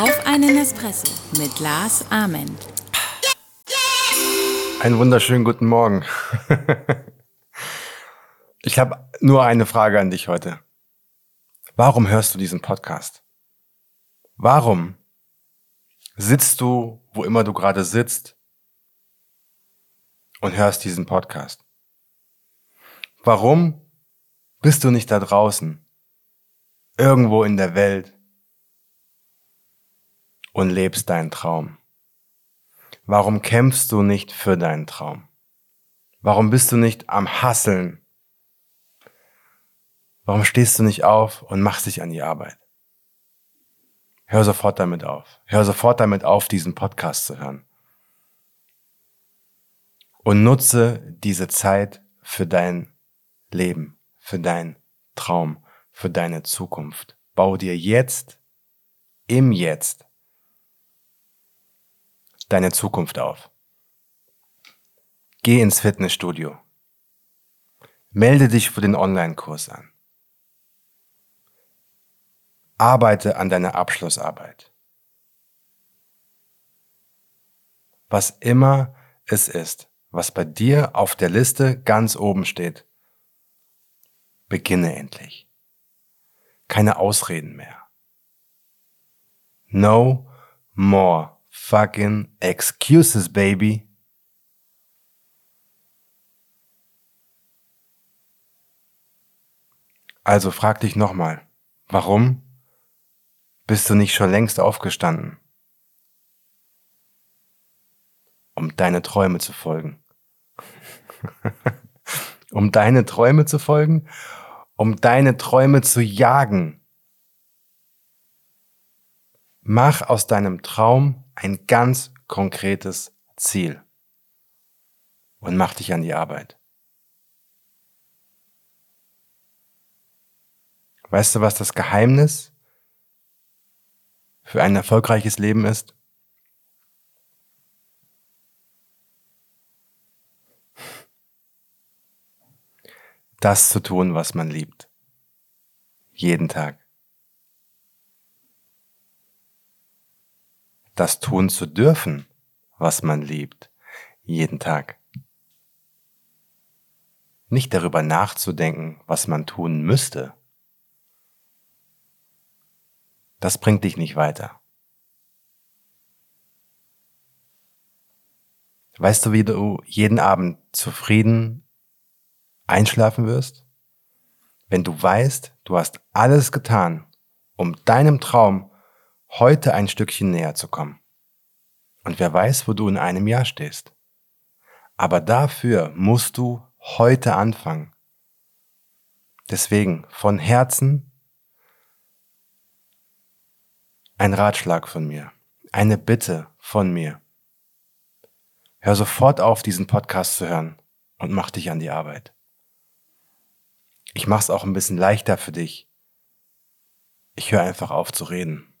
Auf einen Espresso mit Lars Ament. Einen wunderschönen guten Morgen. Ich habe nur eine Frage an dich heute. Warum hörst du diesen Podcast? Warum sitzt du, wo immer du gerade sitzt und hörst diesen Podcast? Warum bist du nicht da draußen, irgendwo in der Welt und lebst deinen Traum? Warum kämpfst du nicht für deinen Traum? Warum bist du nicht am Hasseln? Warum stehst du nicht auf und machst dich an die Arbeit? Hör sofort damit auf. Hör sofort damit auf, diesen Podcast zu hören. Und nutze diese Zeit für dein Leben, für deinen Traum, für deine Zukunft. Bau dir jetzt, im Jetzt, deine Zukunft auf. Geh ins Fitnessstudio. Melde dich für den Online-Kurs an. Arbeite an deiner Abschlussarbeit. Was immer es ist, was bei dir auf der Liste ganz oben steht, beginne endlich. Keine Ausreden mehr. No more fucking excuses, baby. Also frag dich nochmal, warum bist du nicht schon längst aufgestanden, um deine Träume zu folgen? um deine Träume zu folgen, um deine Träume zu jagen. Mach aus deinem Traum ein ganz konkretes Ziel und mach dich an die Arbeit. Weißt du, was das Geheimnis für ein erfolgreiches Leben ist? Das zu tun, was man liebt. Jeden Tag. Das tun zu dürfen, was man liebt. Jeden Tag. Nicht darüber nachzudenken, was man tun müsste das bringt dich nicht weiter. Weißt du, wie du jeden Abend zufrieden einschlafen wirst? Wenn du weißt, du hast alles getan, um deinem Traum heute ein Stückchen näher zu kommen. Und wer weiß, wo du in einem Jahr stehst. Aber dafür musst du heute anfangen. Deswegen von Herzen ein Ratschlag von mir, eine Bitte von mir. Hör sofort auf, diesen Podcast zu hören und mach dich an die Arbeit. Ich mach's auch ein bisschen leichter für dich. Ich höre einfach auf zu reden.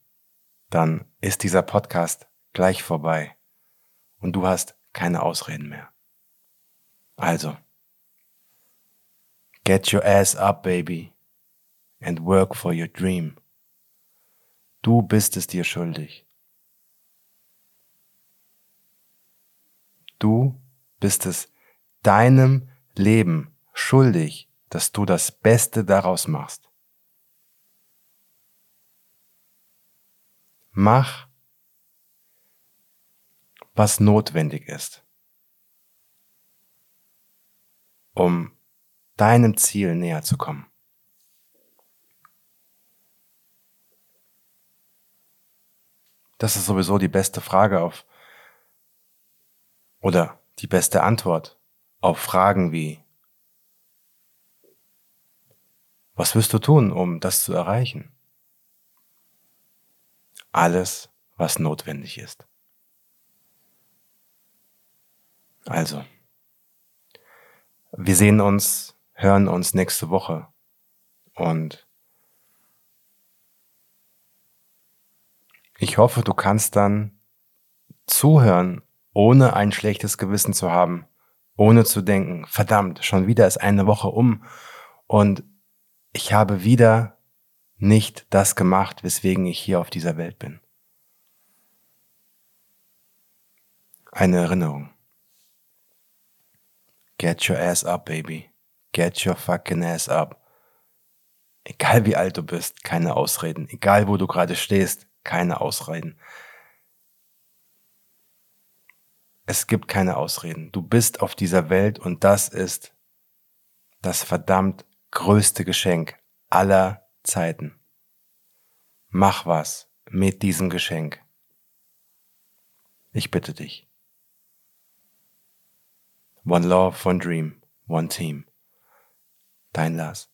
Dann ist dieser Podcast gleich vorbei und du hast keine Ausreden mehr. Also, get your ass up, baby, and work for your dream. Du bist es dir schuldig. Du bist es deinem Leben schuldig, dass du das Beste daraus machst. Mach, was notwendig ist, um deinem Ziel näher zu kommen. Das ist sowieso die beste Frage auf oder die beste Antwort auf Fragen wie Was wirst du tun, um das zu erreichen? Alles, was notwendig ist. Also, wir sehen uns, hören uns nächste Woche und Ich hoffe, du kannst dann zuhören, ohne ein schlechtes Gewissen zu haben, ohne zu denken, verdammt, schon wieder ist eine Woche um Und ich habe wieder nicht das gemacht, weswegen ich hier auf dieser Welt bin. Eine Erinnerung. Get your ass up, baby. Get your fucking ass up. Egal wie alt du bist, keine Ausreden. Egal wo du gerade stehst, keine Ausreden. Es gibt keine Ausreden. Du bist auf dieser Welt und das ist das verdammt größte Geschenk aller Zeiten. Mach was mit diesem Geschenk. Ich bitte dich. One Love, One Dream, One Team. Dein Lars.